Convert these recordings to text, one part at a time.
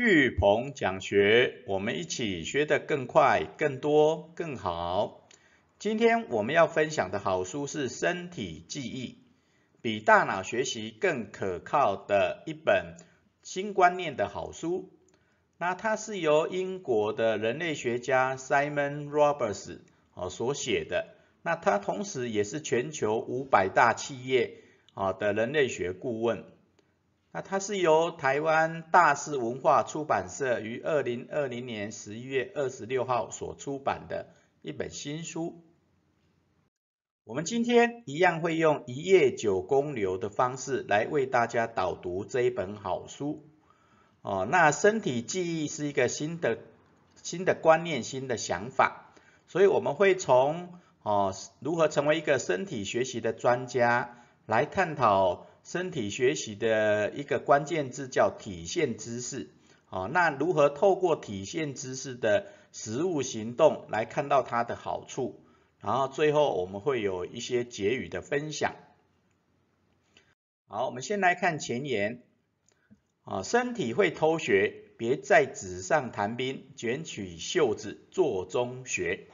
巨鹏讲学，我们一起学得更快、更多、更好。今天我们要分享的好书是《身体记忆》，比大脑学习更可靠的一本新观念的好书。那它是由英国的人类学家 Simon Roberts 哦所写的。那他同时也是全球五百大企业啊的人类学顾问。那它是由台湾大是文化出版社于二零二零年十一月二十六号所出版的一本新书。我们今天一样会用一页九公流的方式来为大家导读这一本好书。哦，那身体记忆是一个新的新的观念、新的想法，所以我们会从哦如何成为一个身体学习的专家来探讨。身体学习的一个关键字叫体现知识，哦，那如何透过体现知识的实物行动来看到它的好处？然后最后我们会有一些结语的分享。好，我们先来看前言，啊，身体会偷学，别在纸上谈兵，卷起袖子做中学。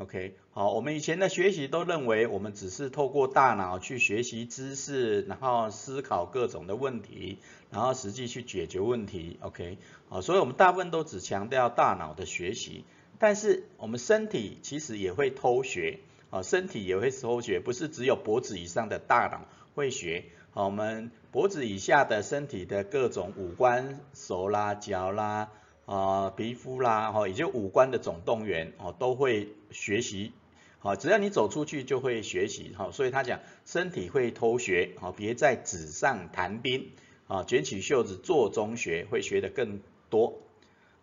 OK，好，我们以前的学习都认为我们只是透过大脑去学习知识，然后思考各种的问题，然后实际去解决问题。OK，好，所以我们大部分都只强调大脑的学习，但是我们身体其实也会偷学，啊，身体也会偷学，不是只有脖子以上的大脑会学，好，我们脖子以下的身体的各种五官，手啦、脚啦。啊，皮肤啦，哈，也就五官的总动员，哦，都会学习，好，只要你走出去就会学习，哈，所以他讲身体会偷学，好，别在纸上谈兵，啊，卷起袖子做中学，会学得更多，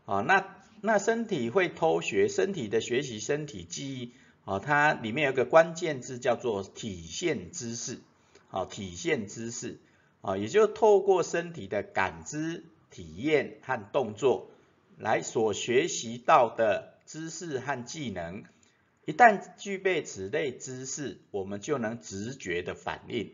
啊，那那身体会偷学，身体的学习，身体记忆，啊，它里面有个关键字叫做体现知识，啊，体现知识，啊，也就透过身体的感知、体验和动作。来所学习到的知识和技能，一旦具备此类知识，我们就能直觉的反应。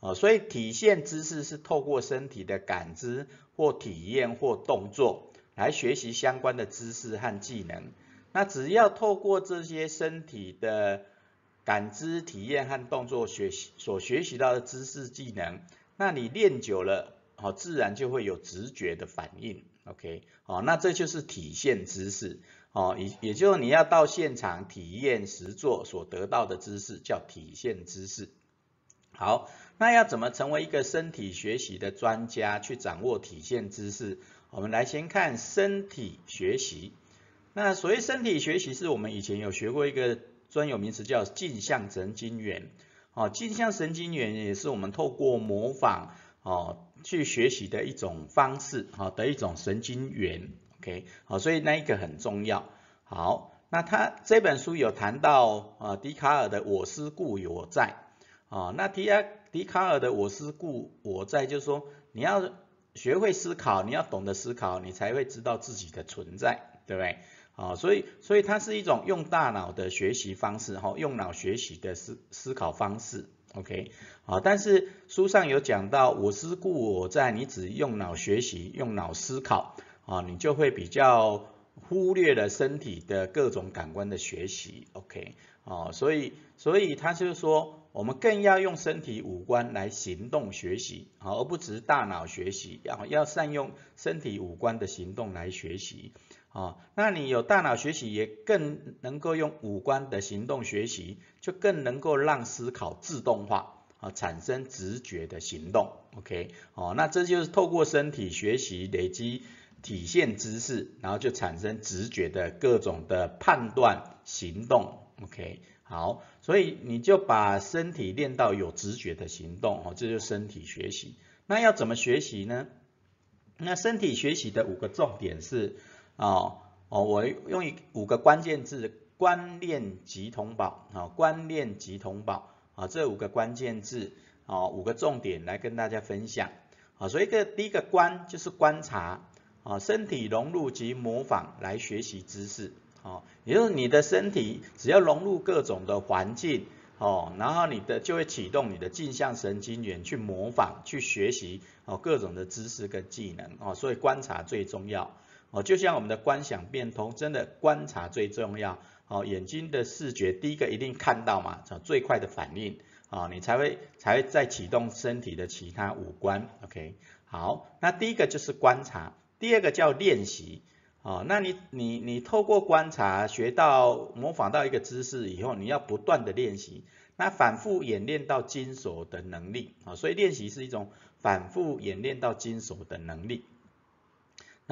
啊，所以体现知识是透过身体的感知或体验或动作来学习相关的知识和技能。那只要透过这些身体的感知、体验和动作学习所学习到的知识技能，那你练久了，好，自然就会有直觉的反应。OK，好，那这就是体现知识，哦，也也就是你要到现场体验实做所得到的知识叫体现知识。好，那要怎么成为一个身体学习的专家去掌握体现知识？我们来先看身体学习。那所谓身体学习，是我们以前有学过一个专有名词叫镜像神经元。哦，镜像神经元也是我们透过模仿，哦。去学习的一种方式，好，的一种神经元，OK，好，所以那一个很重要。好，那他这本书有谈到啊，笛卡尔的我思故我在，啊，那笛亚笛卡尔的我思故我在，就是说你要学会思考，你要懂得思考，你才会知道自己的存在，对不对？啊，所以所以它是一种用大脑的学习方式，哈，用脑学习的思思考方式。OK，好，但是书上有讲到，我思故我在，你只用脑学习，用脑思考，啊，你就会比较忽略了身体的各种感官的学习，OK，啊，所以所以他就是说，我们更要用身体五官来行动学习，啊，而不只是大脑学习，要要善用身体五官的行动来学习。啊，那你有大脑学习，也更能够用五官的行动学习，就更能够让思考自动化，啊，产生直觉的行动，OK，哦，那这就是透过身体学习累积体现知识，然后就产生直觉的各种的判断行动，OK，好，所以你就把身体练到有直觉的行动，哦，这就是身体学习。那要怎么学习呢？那身体学习的五个重点是。哦哦，我用一五个关键字，观念及同宝啊，观念及同宝啊，这五个关键字啊，五个重点来跟大家分享啊。所以个第一个观就是观察啊，身体融入及模仿来学习知识啊，也就是你的身体只要融入各种的环境哦，然后你的就会启动你的镜像神经元去模仿、去学习哦各种的知识跟技能哦，所以观察最重要哦，就像我们的观想变通，真的观察最重要。哦，眼睛的视觉第一个一定看到嘛，最快的反应。啊，你才会才会再启动身体的其他五官，OK，好，那第一个就是观察，第二个叫练习。哦，那你你你透过观察学到模仿到一个姿势以后，你要不断的练习，那反复演练到精熟的能力。啊，所以练习是一种反复演练到精熟的能力。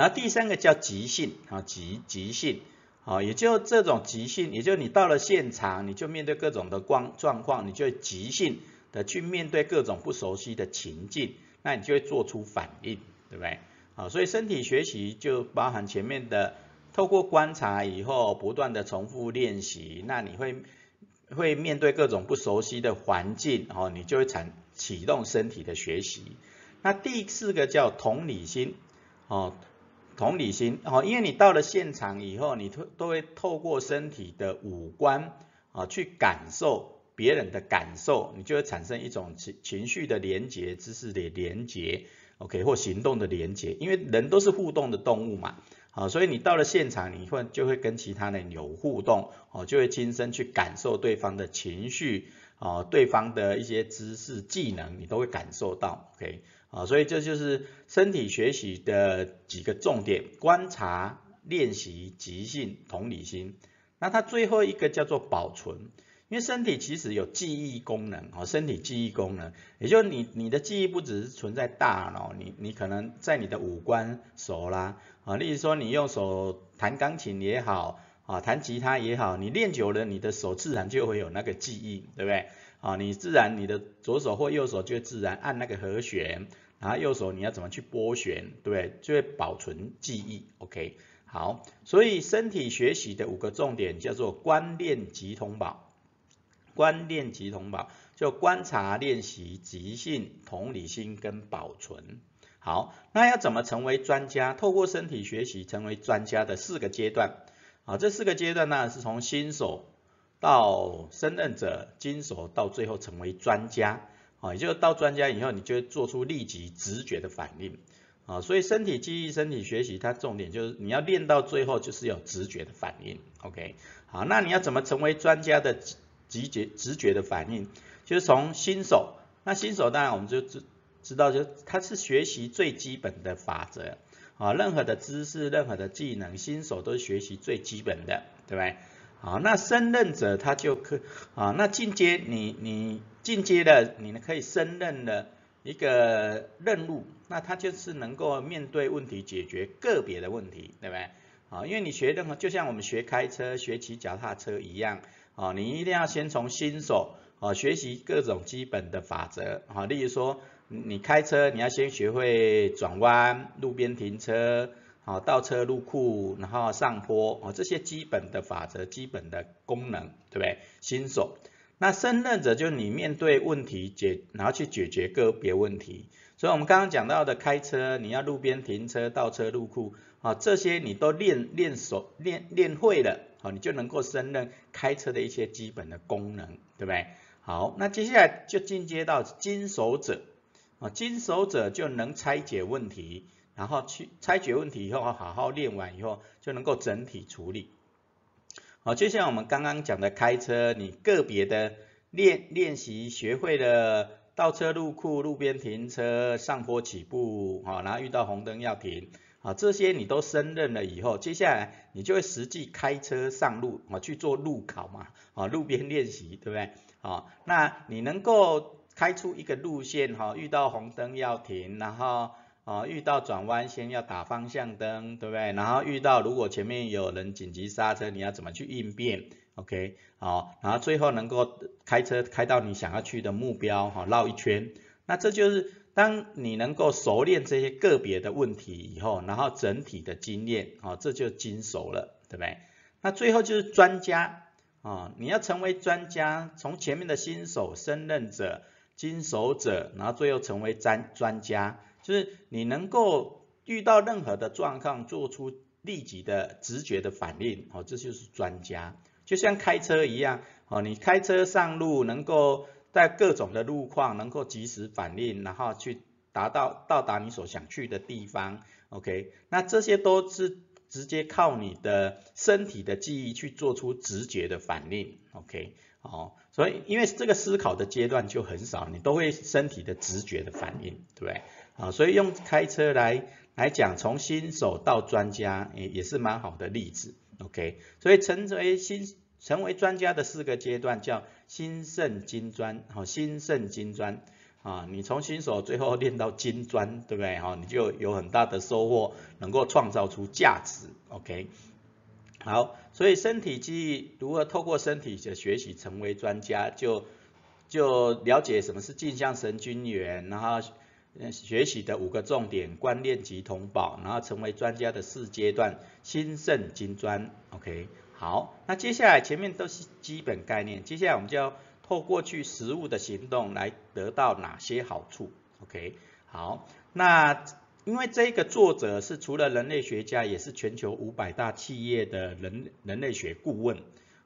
然后第三个叫即兴啊，即即兴啊，也就这种即兴，也就你到了现场，你就面对各种的光状况，你就即兴的去面对各种不熟悉的情境，那你就会做出反应，对不对？啊，所以身体学习就包含前面的，透过观察以后，不断的重复练习，那你会会面对各种不熟悉的环境，哦，你就会产启动身体的学习。那第四个叫同理心，哦，同理心，哦，因为你到了现场以后，你都都会透过身体的五官，啊，去感受别人的感受，你就会产生一种情情绪的连结，知识的连结。OK，或行动的连接，因为人都是互动的动物嘛，啊，所以你到了现场，你会就会跟其他人有互动，哦，就会亲身去感受对方的情绪，哦，对方的一些知识技能，你都会感受到，OK，啊，所以这就是身体学习的几个重点：观察、练习、即兴、同理心。那它最后一个叫做保存。因为身体其实有记忆功能，哦，身体记忆功能，也就是你你的记忆不只是存在大脑，你你可能在你的五官手啦，啊，例如说你用手弹钢琴也好，啊，弹吉他也好，你练久了，你的手自然就会有那个记忆，对不对？啊，你自然你的左手或右手就自然按那个和弦，然后右手你要怎么去拨弦，对不对？就会保存记忆，OK，好，所以身体学习的五个重点叫做观念及通宝。观念及同保，就观察、练习、即兴、同理心跟保存。好，那要怎么成为专家？透过身体学习成为专家的四个阶段。啊，这四个阶段呢，是从新手到胜任者，经手到最后成为专家。啊，也就是到专家以后，你就会做出立即直觉的反应。啊，所以身体记忆、身体学习，它重点就是你要练到最后，就是有直觉的反应。OK，好，那你要怎么成为专家的？直觉直觉的反应，就是从新手，那新手当然我们就知知道，就它是学习最基本的法则啊，任何的知识、任何的技能，新手都是学习最基本的，对不对？好，那胜任者他就可啊，那进阶你你进阶的，你可以胜任的一个任务，那他就是能够面对问题，解决个别的问题，对不对？啊，因为你学任何，就像我们学开车、学骑脚踏车一样。啊，你一定要先从新手啊学习各种基本的法则啊，例如说你开车你要先学会转弯、路边停车、好倒车入库，然后上坡啊这些基本的法则、基本的功能，对不对？新手，那胜任者就是你面对问题解，然后去解决个别问题。所以我们刚刚讲到的开车，你要路边停车、倒车入库啊这些你都练练熟、练练会了。好，你就能够胜任开车的一些基本的功能，对不对？好，那接下来就进阶到经手者，啊，经手者就能拆解问题，然后去拆解问题以后，好好练完以后，就能够整体处理。好，就像我们刚刚讲的开车，你个别的练练习学会了倒车入库、路边停车、上坡起步，好，然后遇到红灯要停。啊，这些你都胜任了以后，接下来你就会实际开车上路啊去做路考嘛，啊路边练习，对不对？啊，那你能够开出一个路线哈，遇到红灯要停，然后啊遇到转弯先要打方向灯，对不对？然后遇到如果前面有人紧急刹车，你要怎么去应变？OK，好，然后最后能够开车开到你想要去的目标哈，绕一圈，那这就是。当你能够熟练这些个别的问题以后，然后整体的经验，哦，这就精熟了，对不对？那最后就是专家，啊，你要成为专家，从前面的新手、胜任者、经手者，然后最后成为专专家，就是你能够遇到任何的状况，做出立即的直觉的反应，哦，这就是专家。就像开车一样，哦，你开车上路能够在各种的路况能够及时反应，然后去达到到达你所想去的地方，OK，那这些都是直接靠你的身体的记忆去做出直觉的反应，OK，哦，所以因为这个思考的阶段就很少，你都会身体的直觉的反应，对不对？啊，所以用开车来来讲，从新手到专家也也是蛮好的例子，OK，所以成为新成为专家的四个阶段叫新胜金砖，好，新胜金砖。啊，你从新手最后练到金砖，对不对？哈，你就有很大的收获，能够创造出价值。OK，好，所以身体记忆如何透过身体的学习成为专家，就就了解什么是镜像神经元，然后学习的五个重点观念及同保，然后成为专家的四阶段新胜金砖。OK，好，那接下来前面都是基本概念，接下来我们就要。透过去实物的行动来得到哪些好处？OK，好，那因为这个作者是除了人类学家，也是全球五百大企业的人人类学顾问，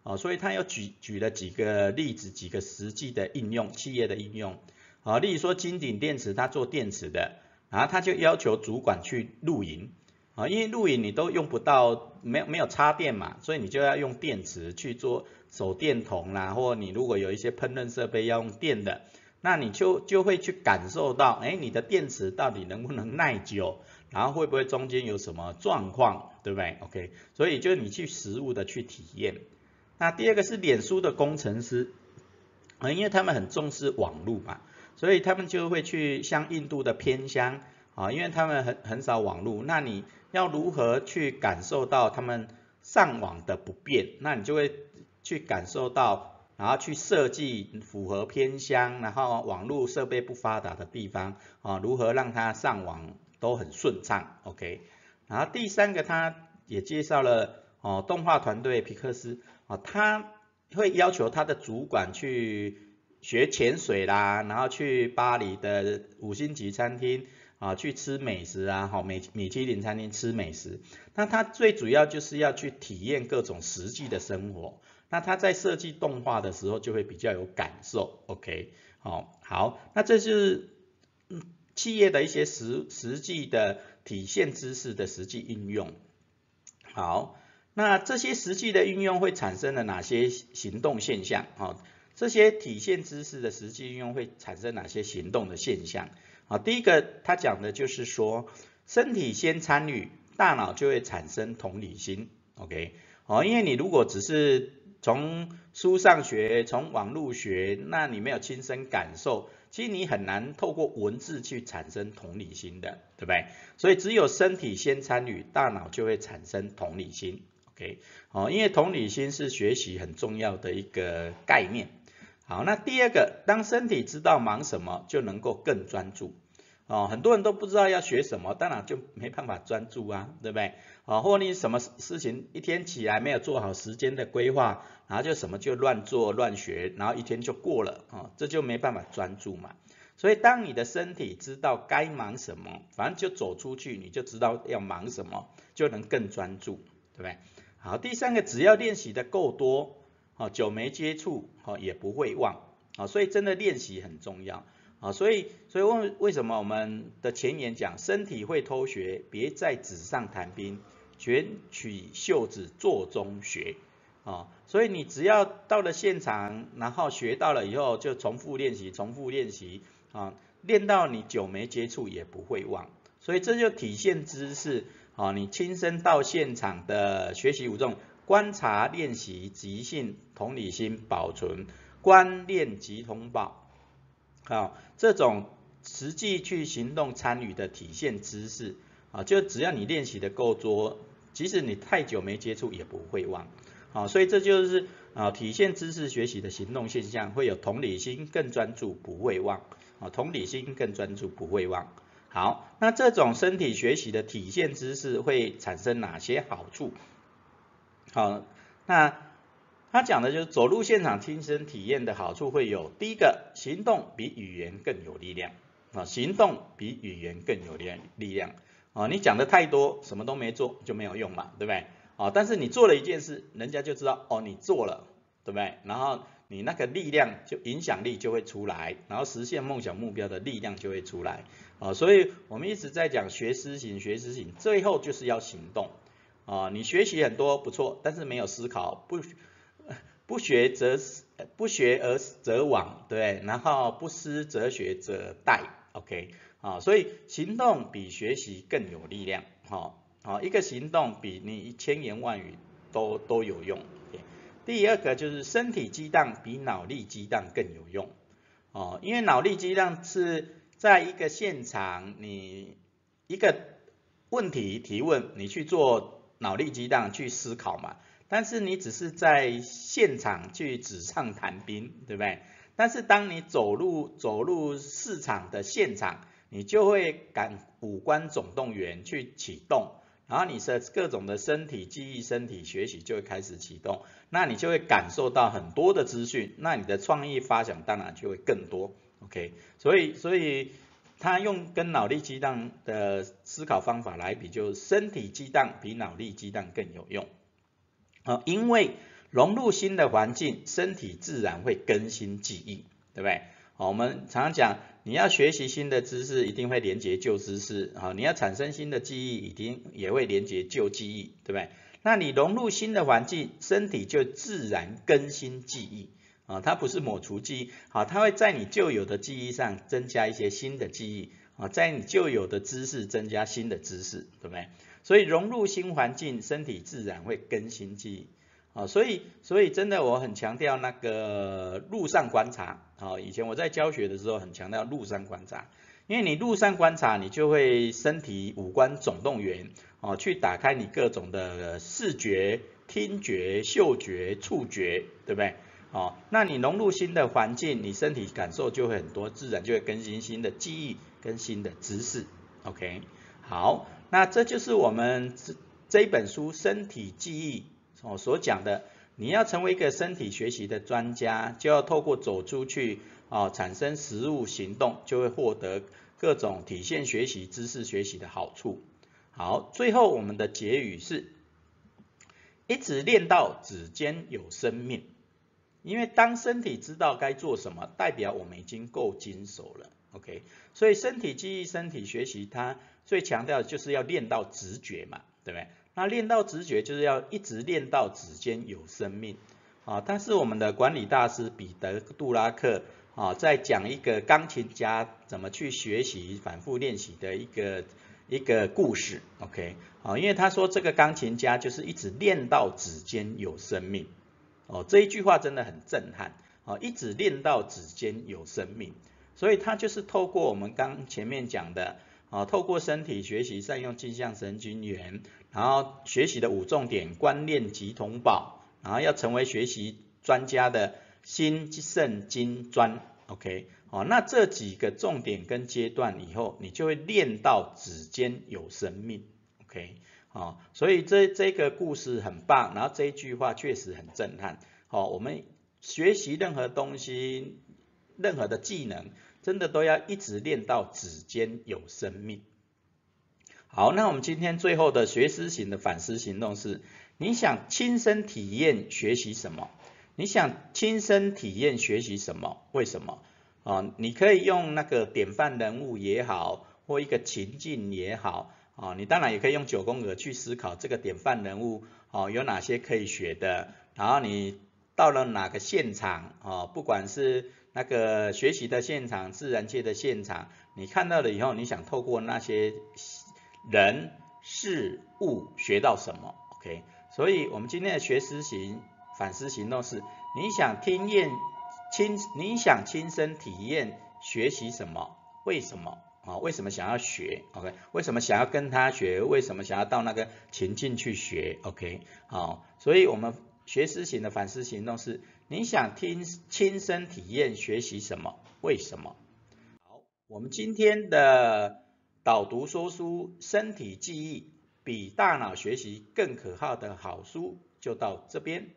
啊，所以他有举举了几个例子，几个实际的应用，企业的应用，啊，例如说金鼎电池，他做电池的，然后他就要求主管去露营，啊，因为露营你都用不到，没有没有插电嘛，所以你就要用电池去做。手电筒啦，或你如果有一些烹饪设备要用电的，那你就就会去感受到，哎，你的电池到底能不能耐久，然后会不会中间有什么状况，对不对？OK，所以就你去实物的去体验。那第二个是脸书的工程师，啊，因为他们很重视网络嘛，所以他们就会去像印度的偏乡，啊，因为他们很很少网络，那你要如何去感受到他们上网的不便，那你就会。去感受到，然后去设计符合偏乡，然后网络设备不发达的地方啊，如何让它上网都很顺畅，OK。然后第三个，他也介绍了哦，动画团队皮克斯啊，他会要求他的主管去学潜水啦，然后去巴黎的五星级餐厅啊，去吃美食啊，好米米其林餐厅吃美食。那他最主要就是要去体验各种实际的生活。那他在设计动画的时候就会比较有感受，OK，好，好，那这是企业的一些实实际的体现知识的实际应用，好，那这些实际的应用会产生了哪些行动现象？好，这些体现知识的实际应用会产生哪些行动的现象？好，第一个他讲的就是说，身体先参与，大脑就会产生同理心，OK，好，因为你如果只是从书上学，从网络学，那你没有亲身感受，其实你很难透过文字去产生同理心的，对不对？所以只有身体先参与，大脑就会产生同理心。OK，好，因为同理心是学习很重要的一个概念。好，那第二个，当身体知道忙什么，就能够更专注。哦，很多人都不知道要学什么，当然就没办法专注啊，对不对？啊，或你什么事情一天起来没有做好时间的规划，然后就什么就乱做乱学，然后一天就过了，啊，这就没办法专注嘛。所以当你的身体知道该忙什么，反正就走出去，你就知道要忙什么，就能更专注，对不对？好，第三个，只要练习的够多，哦，久没接触，哦，也不会忘，啊，所以真的练习很重要。啊，所以，所以问为什么我们的前言讲身体会偷学，别在纸上谈兵，卷取袖子做中学。啊，所以你只要到了现场，然后学到了以后，就重复练习，重复练习，啊，练到你久没接触也不会忘。所以这就体现知识，啊，你亲身到现场的学习五种：观察、练习、即兴、同理心、保存、观念及通报。好，这种实际去行动参与的体现知识，啊，就只要你练习的够多，即使你太久没接触也不会忘，啊，所以这就是啊体现知识学习的行动现象，会有同理心，更专注，不会忘，啊，同理心更专注，不会忘。好，那这种身体学习的体现知识会产生哪些好处？好，那。他讲的就是走入现场亲身体验的好处会有，第一个，行动比语言更有力量啊，行动比语言更有力力量啊，你讲的太多，什么都没做就没有用嘛，对不对？啊，但是你做了一件事，人家就知道哦，你做了对不对？然后你那个力量就影响力就会出来，然后实现梦想目标的力量就会出来。啊，所以我们一直在讲学思行，学思行，最后就是要行动。啊，你学习很多不错，但是没有思考，不不学则不学而则罔，对，然后不思则学则殆，OK，啊，所以行动比学习更有力量，好，好，一个行动比你千言万语都都有用。第二个就是身体激荡比脑力激荡更有用，哦，因为脑力激荡是在一个现场，你一个问题提问，你去做脑力激荡去思考嘛。但是你只是在现场去纸上谈兵，对不对？但是当你走入走入市场的现场，你就会感五官总动员去启动，然后你的各种的身体记忆、身体学习就会开始启动，那你就会感受到很多的资讯，那你的创意发想当然就会更多。OK，所以所以他用跟脑力激荡的思考方法来比，就身体激荡比脑力激荡更有用。啊，因为融入新的环境，身体自然会更新记忆，对不对？好，我们常常讲，你要学习新的知识，一定会连接旧知识，好，你要产生新的记忆，一定也会连接旧记忆，对不对？那你融入新的环境，身体就自然更新记忆，啊，它不是抹除记忆，好，它会在你旧有的记忆上增加一些新的记忆，啊，在你旧有的知识增加新的知识，对不对？所以融入新环境，身体自然会更新记忆啊。所以，所以真的我很强调那个路上观察啊。以前我在教学的时候很强调路上观察，因为你路上观察，你就会身体五官总动员哦，去打开你各种的视觉、听觉、嗅觉、触觉，对不对？哦，那你融入新的环境，你身体感受就会很多，自然就会更新新的记忆跟新的知识。OK，好。那这就是我们这这一本书身体记忆哦所讲的，你要成为一个身体学习的专家，就要透过走出去啊，产生实物行动，就会获得各种体现学习、知识学习的好处。好，最后我们的结语是：一直练到指尖有生命，因为当身体知道该做什么，代表我们已经够精熟了。OK，所以身体记忆、身体学习，它最强调的就是要练到直觉嘛，对不对？那练到直觉，就是要一直练到指尖有生命啊。但是我们的管理大师彼得·杜拉克啊，在讲一个钢琴家怎么去学习、反复练习的一个一个故事。OK，啊，因为他说这个钢琴家就是一直练到指尖有生命哦，这一句话真的很震撼啊，一直练到指尖有生命。所以它就是透过我们刚前面讲的啊，透过身体学习，善用镜像神经元，然后学习的五重点观念及同宝，然后要成为学习专家的心肾精专，OK，好，那这几个重点跟阶段以后，你就会练到指尖有生命，OK，好，所以这这个故事很棒，然后这一句话确实很震撼，好，我们学习任何东西。任何的技能，真的都要一直练到指尖有生命。好，那我们今天最后的学思型的反思行动是：你想亲身体验学习什么？你想亲身体验学习什么？为什么？啊，你可以用那个典范人物也好，或一个情境也好，啊，你当然也可以用九宫格去思考这个典范人物，哦，有哪些可以学的？然后你到了哪个现场，啊，不管是那个学习的现场，自然界的现场，你看到了以后，你想透过那些人事物学到什么？OK，所以我们今天的学思行反思行动是，你想听验亲，你想亲身体验学习什么？为什么？啊，为什么想要学？OK，为什么想要跟他学？为什么想要到那个情境去学？OK，好，所以我们学思行的反思行动是。你想听亲身体验学习什么？为什么？好，我们今天的导读说书，身体记忆比大脑学习更可靠的好书就到这边。